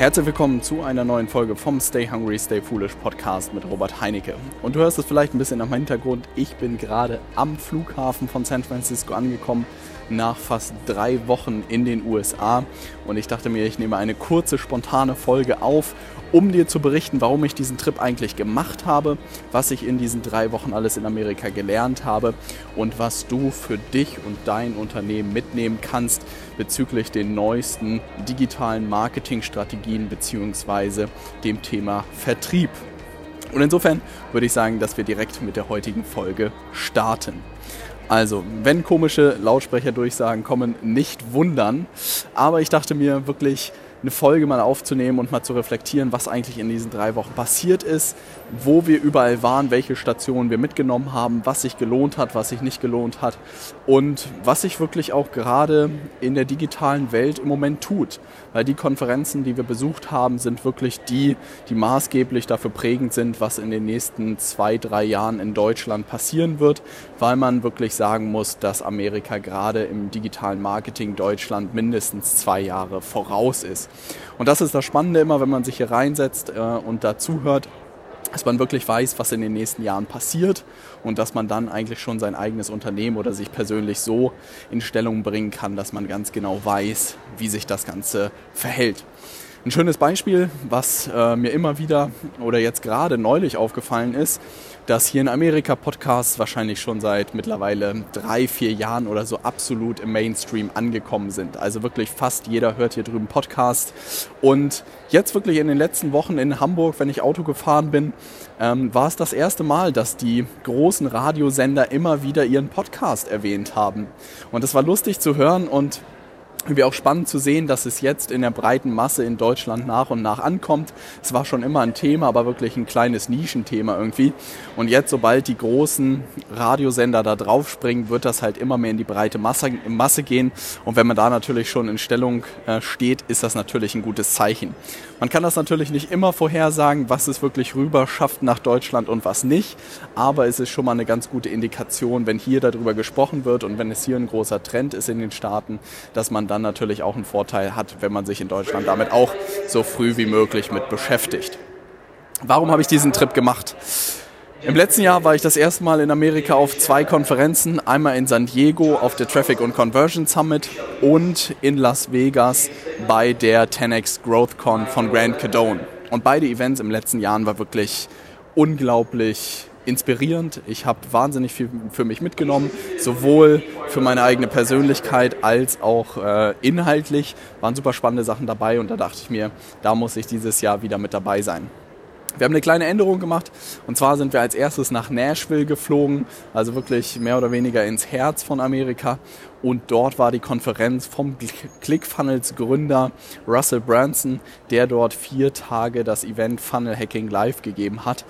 Herzlich willkommen zu einer neuen Folge vom Stay Hungry, Stay Foolish Podcast mit Robert Heinecke. Und du hörst es vielleicht ein bisschen am Hintergrund. Ich bin gerade am Flughafen von San Francisco angekommen, nach fast drei Wochen in den USA. Und ich dachte mir, ich nehme eine kurze, spontane Folge auf, um dir zu berichten, warum ich diesen Trip eigentlich gemacht habe, was ich in diesen drei Wochen alles in Amerika gelernt habe und was du für dich und dein Unternehmen mitnehmen kannst bezüglich den neuesten digitalen Marketingstrategien bzw. dem Thema Vertrieb. Und insofern würde ich sagen, dass wir direkt mit der heutigen Folge starten. Also, wenn komische Lautsprecherdurchsagen kommen, nicht wundern. Aber ich dachte mir wirklich, eine Folge mal aufzunehmen und mal zu reflektieren, was eigentlich in diesen drei Wochen passiert ist, wo wir überall waren, welche Stationen wir mitgenommen haben, was sich gelohnt hat, was sich nicht gelohnt hat und was sich wirklich auch gerade in der digitalen Welt im Moment tut. Weil die Konferenzen, die wir besucht haben, sind wirklich die, die maßgeblich dafür prägend sind, was in den nächsten zwei, drei Jahren in Deutschland passieren wird, weil man wirklich sagen muss, dass Amerika gerade im digitalen Marketing Deutschland mindestens zwei Jahre voraus ist. Und das ist das Spannende immer, wenn man sich hier reinsetzt äh, und dazu hört, dass man wirklich weiß, was in den nächsten Jahren passiert und dass man dann eigentlich schon sein eigenes Unternehmen oder sich persönlich so in Stellung bringen kann, dass man ganz genau weiß, wie sich das Ganze verhält. Ein schönes Beispiel, was äh, mir immer wieder oder jetzt gerade neulich aufgefallen ist, dass hier in Amerika Podcasts wahrscheinlich schon seit mittlerweile drei, vier Jahren oder so absolut im Mainstream angekommen sind. Also wirklich fast jeder hört hier drüben Podcast. Und jetzt wirklich in den letzten Wochen in Hamburg, wenn ich Auto gefahren bin, ähm, war es das erste Mal, dass die großen Radiosender immer wieder ihren Podcast erwähnt haben. Und es war lustig zu hören und irgendwie auch spannend zu sehen, dass es jetzt in der breiten Masse in Deutschland nach und nach ankommt. Es war schon immer ein Thema, aber wirklich ein kleines Nischenthema irgendwie. Und jetzt, sobald die großen Radiosender da draufspringen, wird das halt immer mehr in die breite Masse, Masse gehen. Und wenn man da natürlich schon in Stellung äh, steht, ist das natürlich ein gutes Zeichen. Man kann das natürlich nicht immer vorhersagen, was es wirklich rüber schafft nach Deutschland und was nicht. Aber es ist schon mal eine ganz gute Indikation, wenn hier darüber gesprochen wird und wenn es hier ein großer Trend ist in den Staaten, dass man dann natürlich auch einen Vorteil hat, wenn man sich in Deutschland damit auch so früh wie möglich mit beschäftigt. Warum habe ich diesen Trip gemacht? Im letzten Jahr war ich das erste Mal in Amerika auf zwei Konferenzen, einmal in San Diego auf der Traffic und Conversion Summit und in Las Vegas bei der 10x GrowthCon von Grant Cadone. Und beide Events im letzten Jahr waren wirklich unglaublich inspirierend. Ich habe wahnsinnig viel für mich mitgenommen, sowohl für meine eigene Persönlichkeit als auch äh, inhaltlich. Waren super spannende Sachen dabei und da dachte ich mir, da muss ich dieses Jahr wieder mit dabei sein. Wir haben eine kleine Änderung gemacht und zwar sind wir als erstes nach Nashville geflogen, also wirklich mehr oder weniger ins Herz von Amerika und dort war die Konferenz vom ClickFunnels Gründer Russell Branson, der dort vier Tage das Event Funnel Hacking live gegeben hat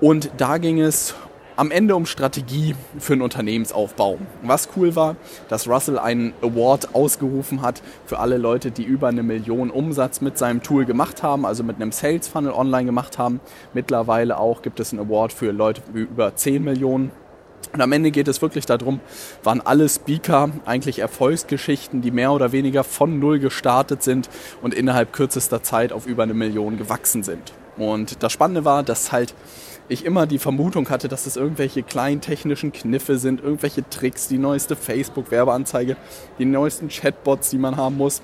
und da ging es am Ende um Strategie für einen Unternehmensaufbau. Was cool war, dass Russell einen Award ausgerufen hat für alle Leute, die über eine Million Umsatz mit seinem Tool gemacht haben, also mit einem Sales Funnel online gemacht haben. Mittlerweile auch gibt es einen Award für Leute über 10 Millionen. Und am Ende geht es wirklich darum, waren alle Speaker eigentlich Erfolgsgeschichten, die mehr oder weniger von Null gestartet sind und innerhalb kürzester Zeit auf über eine Million gewachsen sind. Und das Spannende war, dass halt ich immer die Vermutung hatte, dass es irgendwelche kleinen technischen Kniffe sind, irgendwelche Tricks, die neueste Facebook-Werbeanzeige, die neuesten Chatbots, die man haben muss.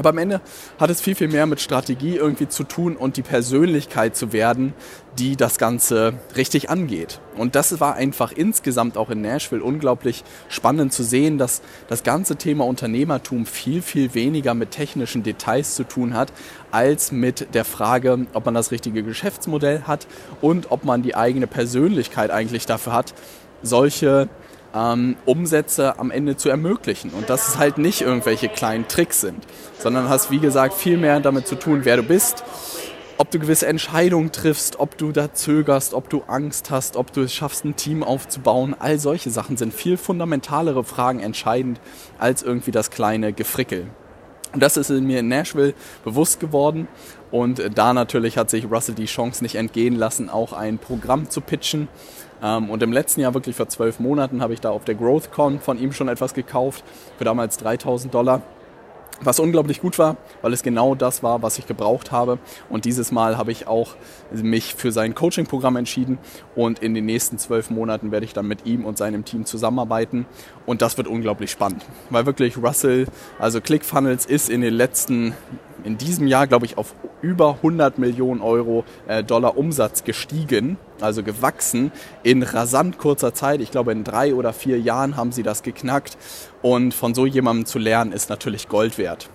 Aber am Ende hat es viel, viel mehr mit Strategie irgendwie zu tun und die Persönlichkeit zu werden, die das Ganze richtig angeht. Und das war einfach insgesamt auch in Nashville unglaublich spannend zu sehen, dass das ganze Thema Unternehmertum viel, viel weniger mit technischen Details zu tun hat, als mit der Frage, ob man das richtige Geschäftsmodell hat und ob man die eigene Persönlichkeit eigentlich dafür hat, solche ähm, Umsätze am Ende zu ermöglichen. Und dass es halt nicht irgendwelche kleinen Tricks sind, sondern hast, wie gesagt, viel mehr damit zu tun, wer du bist, ob du gewisse Entscheidungen triffst, ob du da zögerst, ob du Angst hast, ob du es schaffst, ein Team aufzubauen. All solche Sachen sind viel fundamentalere Fragen entscheidend als irgendwie das kleine Gefrickel. Das ist mir in Nashville bewusst geworden. Und da natürlich hat sich Russell die Chance nicht entgehen lassen, auch ein Programm zu pitchen. Ähm, und im letzten Jahr, wirklich vor zwölf Monaten, habe ich da auf der GrowthCon von ihm schon etwas gekauft, für damals 3000 Dollar. Was unglaublich gut war, weil es genau das war, was ich gebraucht habe. Und dieses Mal habe ich auch mich für sein Coaching-Programm entschieden und in den nächsten zwölf Monaten werde ich dann mit ihm und seinem Team zusammenarbeiten. Und das wird unglaublich spannend, weil wirklich Russell, also ClickFunnels ist in den letzten in diesem Jahr, glaube ich, auf über 100 Millionen Euro äh, Dollar Umsatz gestiegen, also gewachsen in rasant kurzer Zeit. Ich glaube, in drei oder vier Jahren haben sie das geknackt. Und von so jemandem zu lernen, ist natürlich Gold wert.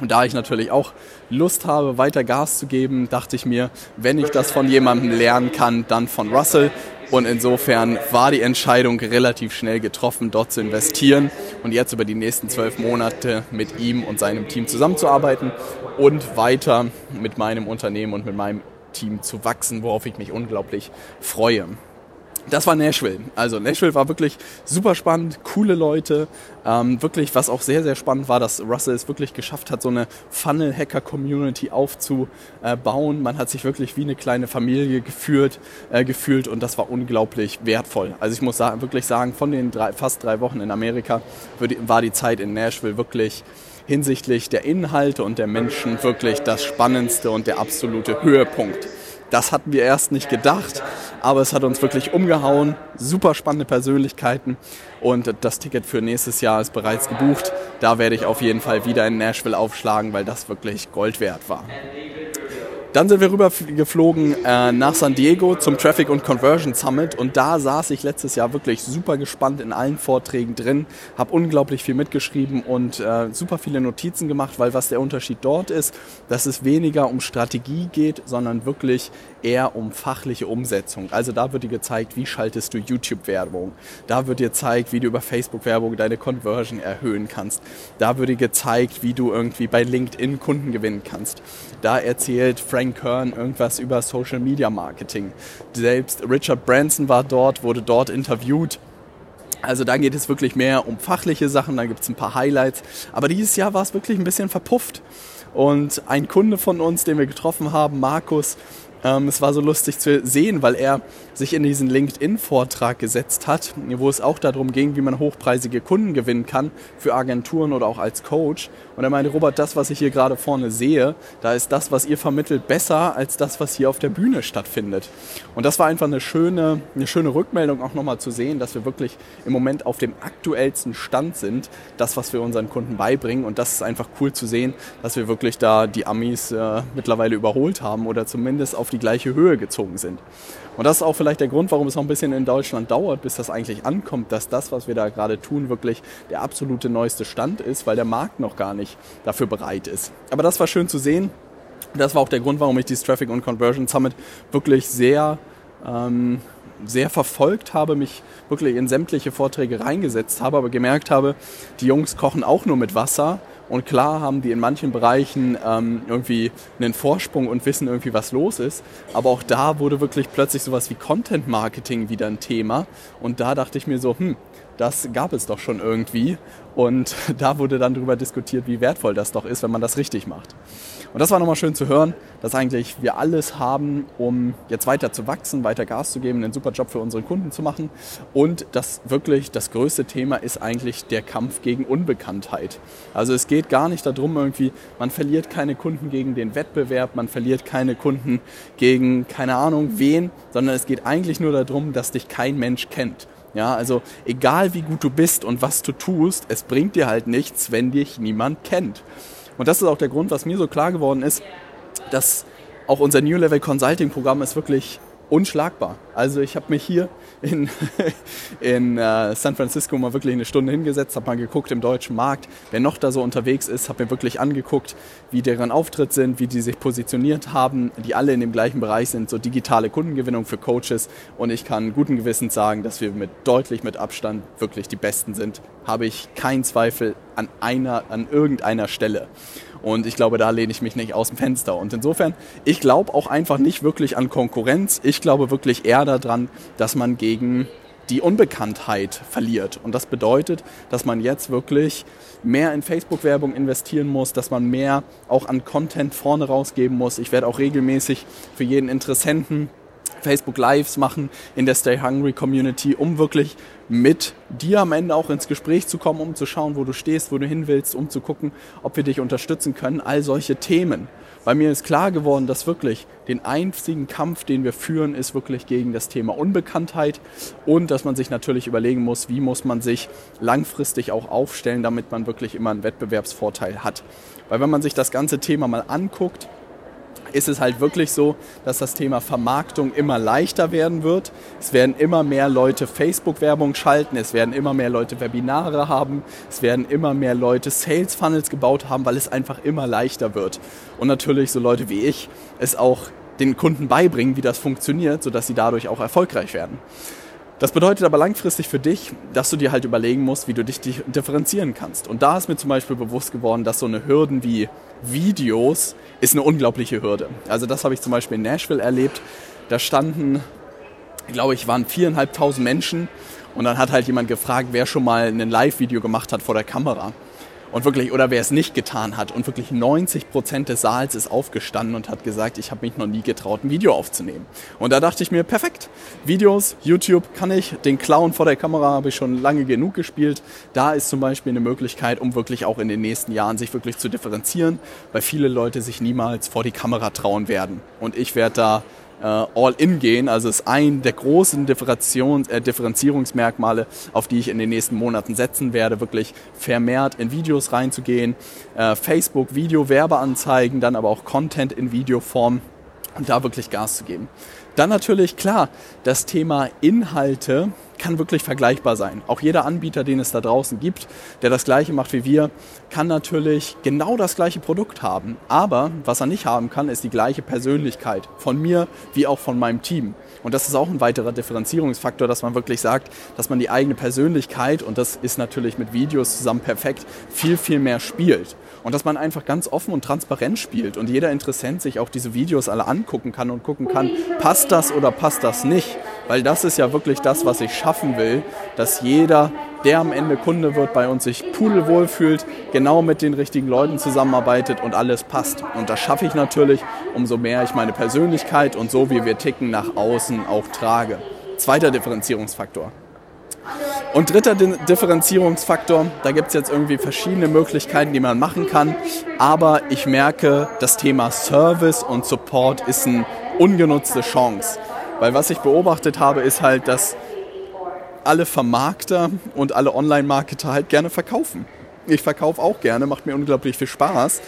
Und da ich natürlich auch Lust habe, weiter Gas zu geben, dachte ich mir, wenn ich das von jemandem lernen kann, dann von Russell. Und insofern war die Entscheidung relativ schnell getroffen, dort zu investieren und jetzt über die nächsten zwölf Monate mit ihm und seinem Team zusammenzuarbeiten und weiter mit meinem Unternehmen und mit meinem Team zu wachsen, worauf ich mich unglaublich freue das war Nashville. Also Nashville war wirklich super spannend, coole Leute. Ähm, wirklich, was auch sehr, sehr spannend war, dass Russell es wirklich geschafft hat, so eine Funnel-Hacker-Community aufzubauen. Man hat sich wirklich wie eine kleine Familie geführt, äh, gefühlt und das war unglaublich wertvoll. Also ich muss sagen, wirklich sagen, von den drei, fast drei Wochen in Amerika war die Zeit in Nashville wirklich hinsichtlich der Inhalte und der Menschen wirklich das Spannendste und der absolute Höhepunkt. Das hatten wir erst nicht gedacht, aber es hat uns wirklich umgehauen. Super spannende Persönlichkeiten und das Ticket für nächstes Jahr ist bereits gebucht. Da werde ich auf jeden Fall wieder in Nashville aufschlagen, weil das wirklich Gold wert war. Dann sind wir rüber geflogen äh, nach San Diego zum Traffic und Conversion Summit und da saß ich letztes Jahr wirklich super gespannt in allen Vorträgen drin, habe unglaublich viel mitgeschrieben und äh, super viele Notizen gemacht, weil was der Unterschied dort ist, dass es weniger um Strategie geht, sondern wirklich eher um fachliche Umsetzung. Also da wird dir gezeigt, wie schaltest du YouTube-Werbung. Da wird dir gezeigt, wie du über Facebook-Werbung deine Conversion erhöhen kannst. Da wird dir gezeigt, wie du irgendwie bei LinkedIn Kunden gewinnen kannst. Da erzählt Frank Frank Kern irgendwas über Social Media Marketing. Selbst Richard Branson war dort, wurde dort interviewt. Also da geht es wirklich mehr um fachliche Sachen, da gibt es ein paar Highlights. Aber dieses Jahr war es wirklich ein bisschen verpufft. Und ein Kunde von uns, den wir getroffen haben, Markus, ähm, es war so lustig zu sehen, weil er sich in diesen LinkedIn-Vortrag gesetzt hat, wo es auch darum ging, wie man hochpreisige Kunden gewinnen kann für Agenturen oder auch als Coach. Und er meinte, Robert, das, was ich hier gerade vorne sehe, da ist das, was ihr vermittelt, besser als das, was hier auf der Bühne stattfindet. Und das war einfach eine schöne, eine schöne Rückmeldung auch nochmal zu sehen, dass wir wirklich im Moment auf dem aktuellsten Stand sind, das, was wir unseren Kunden beibringen. Und das ist einfach cool zu sehen, dass wir wirklich da die Amis äh, mittlerweile überholt haben oder zumindest auf die gleiche Höhe gezogen sind. Und das ist auch vielleicht der Grund, warum es noch ein bisschen in Deutschland dauert, bis das eigentlich ankommt, dass das, was wir da gerade tun, wirklich der absolute neueste Stand ist, weil der Markt noch gar nicht dafür bereit ist. Aber das war schön zu sehen. Das war auch der Grund, warum ich dieses Traffic und Conversion Summit wirklich sehr ähm, sehr verfolgt habe, mich wirklich in sämtliche Vorträge reingesetzt habe, aber gemerkt habe, die Jungs kochen auch nur mit Wasser und klar haben die in manchen Bereichen ähm, irgendwie einen Vorsprung und wissen irgendwie, was los ist. Aber auch da wurde wirklich plötzlich sowas wie Content Marketing wieder ein Thema. Und da dachte ich mir so, hm, das gab es doch schon irgendwie. Und da wurde dann darüber diskutiert, wie wertvoll das doch ist, wenn man das richtig macht. Und das war nochmal schön zu hören, dass eigentlich wir alles haben, um jetzt weiter zu wachsen, weiter Gas zu geben, einen super Job für unsere Kunden zu machen. Und das wirklich das größte Thema ist eigentlich der Kampf gegen Unbekanntheit. Also es geht gar nicht darum, irgendwie, man verliert keine Kunden gegen den Wettbewerb, man verliert keine Kunden gegen keine Ahnung wen, sondern es geht eigentlich nur darum, dass dich kein Mensch kennt. Ja, also egal wie gut du bist und was du tust, es bringt dir halt nichts, wenn dich niemand kennt. Und das ist auch der Grund, was mir so klar geworden ist, dass auch unser New Level Consulting Programm ist wirklich unschlagbar. Also ich habe mich hier in, in äh, San Francisco mal wirklich eine Stunde hingesetzt, habe mal geguckt im deutschen Markt, wer noch da so unterwegs ist, habe mir wirklich angeguckt, wie deren Auftritt sind, wie die sich positioniert haben, die alle in dem gleichen Bereich sind, so digitale Kundengewinnung für Coaches. Und ich kann guten Gewissens sagen, dass wir mit deutlich mit Abstand wirklich die Besten sind. Habe ich keinen Zweifel an einer, an irgendeiner Stelle. Und ich glaube, da lehne ich mich nicht aus dem Fenster. Und insofern, ich glaube auch einfach nicht wirklich an Konkurrenz. Ich glaube wirklich eher daran, dass man gegen die Unbekanntheit verliert. Und das bedeutet, dass man jetzt wirklich mehr in Facebook-Werbung investieren muss, dass man mehr auch an Content vorne rausgeben muss. Ich werde auch regelmäßig für jeden Interessenten Facebook Lives machen in der Stay Hungry Community, um wirklich mit dir am Ende auch ins Gespräch zu kommen, um zu schauen, wo du stehst, wo du hin willst, um zu gucken, ob wir dich unterstützen können. All solche Themen. Bei mir ist klar geworden, dass wirklich den einzigen Kampf, den wir führen, ist wirklich gegen das Thema Unbekanntheit und dass man sich natürlich überlegen muss, wie muss man sich langfristig auch aufstellen, damit man wirklich immer einen Wettbewerbsvorteil hat. Weil wenn man sich das ganze Thema mal anguckt, ist es halt wirklich so, dass das Thema Vermarktung immer leichter werden wird. Es werden immer mehr Leute Facebook-Werbung schalten, es werden immer mehr Leute Webinare haben, es werden immer mehr Leute Sales-Funnels gebaut haben, weil es einfach immer leichter wird. Und natürlich so Leute wie ich es auch den Kunden beibringen, wie das funktioniert, sodass sie dadurch auch erfolgreich werden. Das bedeutet aber langfristig für dich, dass du dir halt überlegen musst, wie du dich differenzieren kannst. Und da ist mir zum Beispiel bewusst geworden, dass so eine Hürden wie Videos ist eine unglaubliche Hürde. Also das habe ich zum Beispiel in Nashville erlebt. Da standen, glaube ich, waren viereinhalbtausend Menschen und dann hat halt jemand gefragt, wer schon mal ein Live-Video gemacht hat vor der Kamera und wirklich, oder wer es nicht getan hat und wirklich 90 Prozent des Saals ist aufgestanden und hat gesagt, ich habe mich noch nie getraut, ein Video aufzunehmen. Und da dachte ich mir, perfekt, Videos, YouTube kann ich, den Clown vor der Kamera habe ich schon lange genug gespielt. Da ist zum Beispiel eine Möglichkeit, um wirklich auch in den nächsten Jahren sich wirklich zu differenzieren, weil viele Leute sich niemals vor die Kamera trauen werden. Und ich werde da äh, All-In gehen. Also ist ein der großen Differenzions, äh, Differenzierungsmerkmale, auf die ich in den nächsten Monaten setzen werde, wirklich vermehrt in Videos reinzugehen, äh, Facebook, Video, Werbeanzeigen, dann aber auch Content in Videoform und da wirklich Gas zu geben. Dann natürlich klar, das Thema Inhalte kann wirklich vergleichbar sein. Auch jeder Anbieter, den es da draußen gibt, der das gleiche macht wie wir, kann natürlich genau das gleiche Produkt haben. Aber was er nicht haben kann, ist die gleiche Persönlichkeit von mir wie auch von meinem Team. Und das ist auch ein weiterer Differenzierungsfaktor, dass man wirklich sagt, dass man die eigene Persönlichkeit, und das ist natürlich mit Videos zusammen perfekt, viel, viel mehr spielt. Und dass man einfach ganz offen und transparent spielt und jeder Interessent sich auch diese Videos alle angucken kann und gucken kann, passt das oder passt das nicht. Weil das ist ja wirklich das, was ich schaffen will, dass jeder, der am Ende Kunde wird, bei uns sich pudelwohl fühlt, genau mit den richtigen Leuten zusammenarbeitet und alles passt. Und das schaffe ich natürlich, umso mehr ich meine Persönlichkeit und so wie wir ticken nach außen auch trage. Zweiter Differenzierungsfaktor. Und dritter Differenzierungsfaktor, da gibt es jetzt irgendwie verschiedene Möglichkeiten, die man machen kann. Aber ich merke, das Thema Service und Support ist eine ungenutzte Chance. Weil was ich beobachtet habe, ist halt, dass alle Vermarkter und alle Online-Marketer halt gerne verkaufen. Ich verkaufe auch gerne, macht mir unglaublich viel Spaß.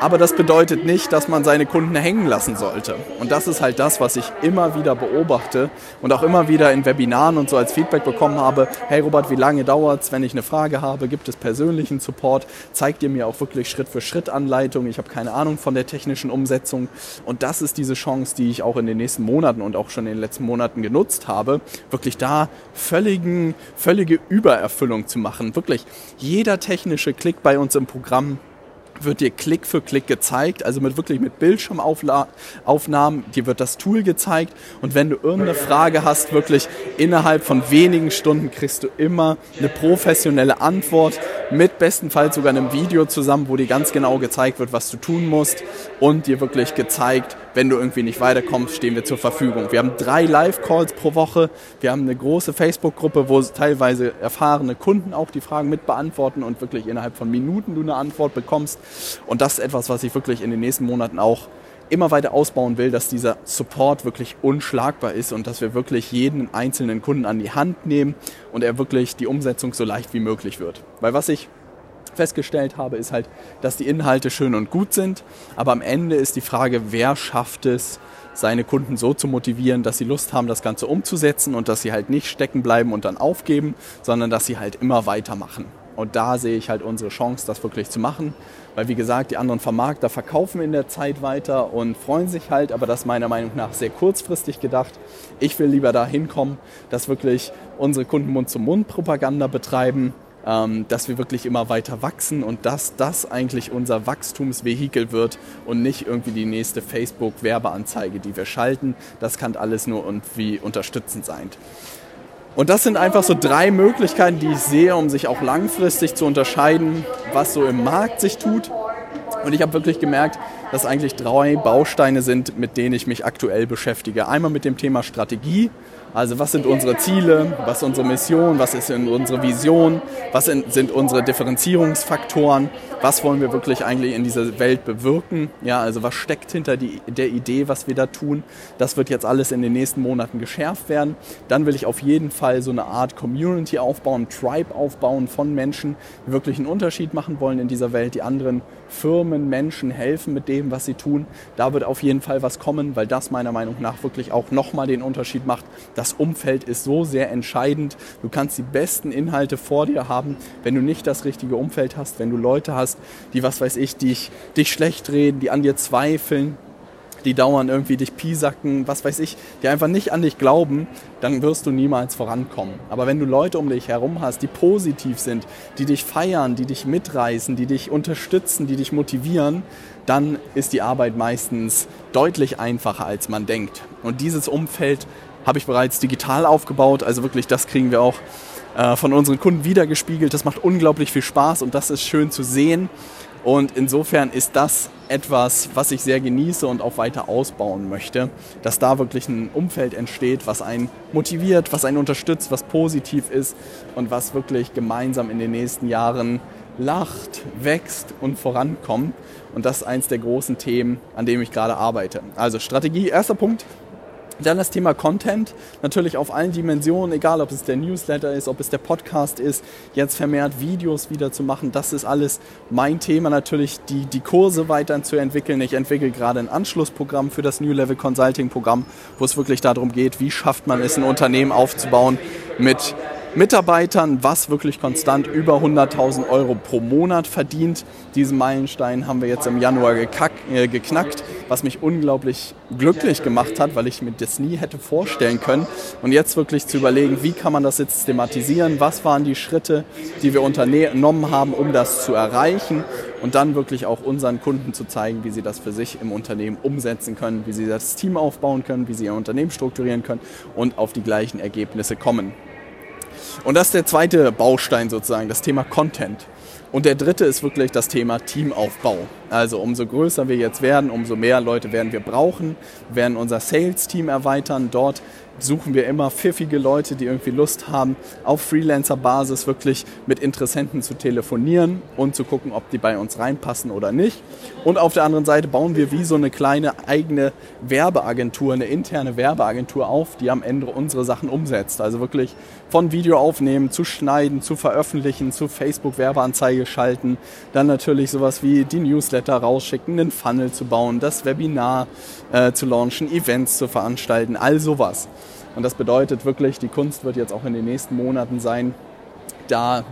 Aber das bedeutet nicht, dass man seine Kunden hängen lassen sollte. Und das ist halt das, was ich immer wieder beobachte und auch immer wieder in Webinaren und so als Feedback bekommen habe. Hey Robert, wie lange dauert es, wenn ich eine Frage habe? Gibt es persönlichen Support? Zeigt ihr mir auch wirklich Schritt für Schritt Anleitung? Ich habe keine Ahnung von der technischen Umsetzung. Und das ist diese Chance, die ich auch in den nächsten Monaten und auch schon in den letzten Monaten genutzt habe, wirklich da völligen, völlige Übererfüllung zu machen. Wirklich jeder technische Klick bei uns im Programm wird dir Klick für Klick gezeigt, also mit wirklich mit Bildschirmaufnahmen, dir wird das Tool gezeigt und wenn du irgendeine Frage hast, wirklich innerhalb von wenigen Stunden kriegst du immer eine professionelle Antwort mit bestenfalls sogar einem Video zusammen, wo dir ganz genau gezeigt wird, was du tun musst und dir wirklich gezeigt, wenn du irgendwie nicht weiterkommst, stehen wir zur Verfügung. Wir haben drei Live-Calls pro Woche. Wir haben eine große Facebook-Gruppe, wo teilweise erfahrene Kunden auch die Fragen mit beantworten und wirklich innerhalb von Minuten du eine Antwort bekommst. Und das ist etwas, was ich wirklich in den nächsten Monaten auch immer weiter ausbauen will, dass dieser Support wirklich unschlagbar ist und dass wir wirklich jeden einzelnen Kunden an die Hand nehmen und er wirklich die Umsetzung so leicht wie möglich wird. Weil was ich festgestellt habe, ist halt, dass die Inhalte schön und gut sind, aber am Ende ist die Frage, wer schafft es, seine Kunden so zu motivieren, dass sie Lust haben, das Ganze umzusetzen und dass sie halt nicht stecken bleiben und dann aufgeben, sondern dass sie halt immer weitermachen. Und da sehe ich halt unsere Chance, das wirklich zu machen. Weil wie gesagt, die anderen Vermarkter verkaufen in der Zeit weiter und freuen sich halt, aber das meiner Meinung nach sehr kurzfristig gedacht. Ich will lieber da hinkommen, dass wirklich unsere Kunden Mund-zu-Mund-Propaganda betreiben, ähm, dass wir wirklich immer weiter wachsen und dass das eigentlich unser Wachstumsvehikel wird und nicht irgendwie die nächste Facebook-Werbeanzeige, die wir schalten. Das kann alles nur irgendwie unterstützend sein. Und das sind einfach so drei Möglichkeiten, die ich sehe, um sich auch langfristig zu unterscheiden, was so im Markt sich tut. Und ich habe wirklich gemerkt, dass eigentlich drei Bausteine sind, mit denen ich mich aktuell beschäftige. Einmal mit dem Thema Strategie, also was sind unsere Ziele, was ist unsere Mission, was ist unsere Vision, was sind unsere Differenzierungsfaktoren, was wollen wir wirklich eigentlich in dieser Welt bewirken, ja, also was steckt hinter die, der Idee, was wir da tun. Das wird jetzt alles in den nächsten Monaten geschärft werden. Dann will ich auf jeden Fall so eine Art Community aufbauen, Tribe aufbauen von Menschen, die wirklich einen Unterschied machen wollen in dieser Welt, die anderen Firmen, Menschen helfen mit dem, was sie tun. Da wird auf jeden Fall was kommen, weil das meiner Meinung nach wirklich auch nochmal den Unterschied macht. Das Umfeld ist so sehr entscheidend. Du kannst die besten Inhalte vor dir haben, wenn du nicht das richtige Umfeld hast, wenn du Leute hast, die, was weiß ich, dich, dich schlecht reden, die an dir zweifeln, die dauernd irgendwie dich piesacken, was weiß ich, die einfach nicht an dich glauben, dann wirst du niemals vorankommen. Aber wenn du Leute um dich herum hast, die positiv sind, die dich feiern, die dich mitreißen, die dich unterstützen, die dich motivieren, dann ist die Arbeit meistens deutlich einfacher, als man denkt. Und dieses Umfeld habe ich bereits digital aufgebaut, also wirklich das kriegen wir auch äh, von unseren Kunden wiedergespiegelt. Das macht unglaublich viel Spaß und das ist schön zu sehen. Und insofern ist das etwas, was ich sehr genieße und auch weiter ausbauen möchte, dass da wirklich ein Umfeld entsteht, was einen motiviert, was einen unterstützt, was positiv ist und was wirklich gemeinsam in den nächsten Jahren lacht, wächst und vorankommt. Und das ist eins der großen Themen, an dem ich gerade arbeite. Also Strategie, erster Punkt, dann das Thema Content, natürlich auf allen Dimensionen, egal ob es der Newsletter ist, ob es der Podcast ist, jetzt vermehrt Videos wieder zu machen, das ist alles mein Thema natürlich, die, die Kurse weiterzuentwickeln. Ich entwickle gerade ein Anschlussprogramm für das New Level Consulting Programm, wo es wirklich darum geht, wie schafft man es, ein Unternehmen aufzubauen mit Mitarbeitern, was wirklich konstant über 100.000 Euro pro Monat verdient. Diesen Meilenstein haben wir jetzt im Januar gekack, äh, geknackt, was mich unglaublich glücklich gemacht hat, weil ich mir das nie hätte vorstellen können. Und jetzt wirklich zu überlegen, wie kann man das jetzt systematisieren, was waren die Schritte, die wir unternommen haben, um das zu erreichen und dann wirklich auch unseren Kunden zu zeigen, wie sie das für sich im Unternehmen umsetzen können, wie sie das Team aufbauen können, wie sie ihr Unternehmen strukturieren können und auf die gleichen Ergebnisse kommen. Und das ist der zweite Baustein sozusagen, das Thema Content. Und der dritte ist wirklich das Thema Teamaufbau. Also umso größer wir jetzt werden, umso mehr Leute werden wir brauchen, werden unser Sales-Team erweitern. Dort suchen wir immer pfiffige Leute, die irgendwie Lust haben, auf Freelancer-Basis wirklich mit Interessenten zu telefonieren und zu gucken, ob die bei uns reinpassen oder nicht. Und auf der anderen Seite bauen wir wie so eine kleine eigene Werbeagentur, eine interne Werbeagentur auf, die am Ende unsere Sachen umsetzt. Also wirklich von Video aufnehmen, zu schneiden, zu veröffentlichen, zu Facebook-Werbeanzeige schalten, dann natürlich sowas wie die Newsletter rausschicken, einen Funnel zu bauen, das Webinar äh, zu launchen, Events zu veranstalten, all sowas. Und das bedeutet wirklich, die Kunst wird jetzt auch in den nächsten Monaten sein, da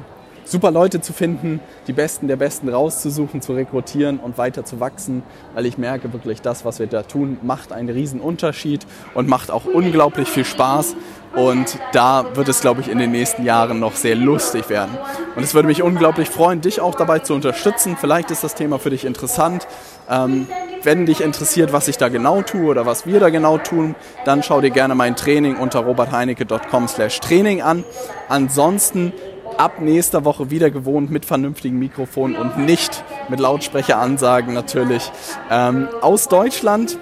super Leute zu finden, die Besten der Besten rauszusuchen, zu rekrutieren und weiter zu wachsen, weil ich merke wirklich, das, was wir da tun, macht einen riesen Unterschied und macht auch unglaublich viel Spaß. Und da wird es, glaube ich, in den nächsten Jahren noch sehr lustig werden. Und es würde mich unglaublich freuen, dich auch dabei zu unterstützen. Vielleicht ist das Thema für dich interessant. Ähm, wenn dich interessiert, was ich da genau tue oder was wir da genau tun, dann schau dir gerne mein Training unter robertheinecke.com/training an. Ansonsten ab nächster Woche wieder gewohnt mit vernünftigen Mikrofonen und nicht mit Lautsprecheransagen natürlich ähm, aus Deutschland.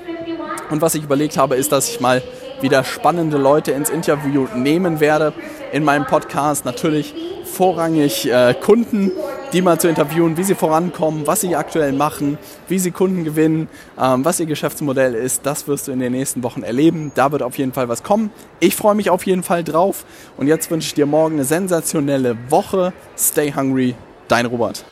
Und was ich überlegt habe, ist, dass ich mal wieder spannende Leute ins Interview nehmen werde in meinem Podcast. Natürlich vorrangig äh, Kunden, die mal zu interviewen, wie sie vorankommen, was sie aktuell machen, wie sie Kunden gewinnen, ähm, was ihr Geschäftsmodell ist. Das wirst du in den nächsten Wochen erleben. Da wird auf jeden Fall was kommen. Ich freue mich auf jeden Fall drauf. Und jetzt wünsche ich dir morgen eine sensationelle Woche. Stay hungry, dein Robert.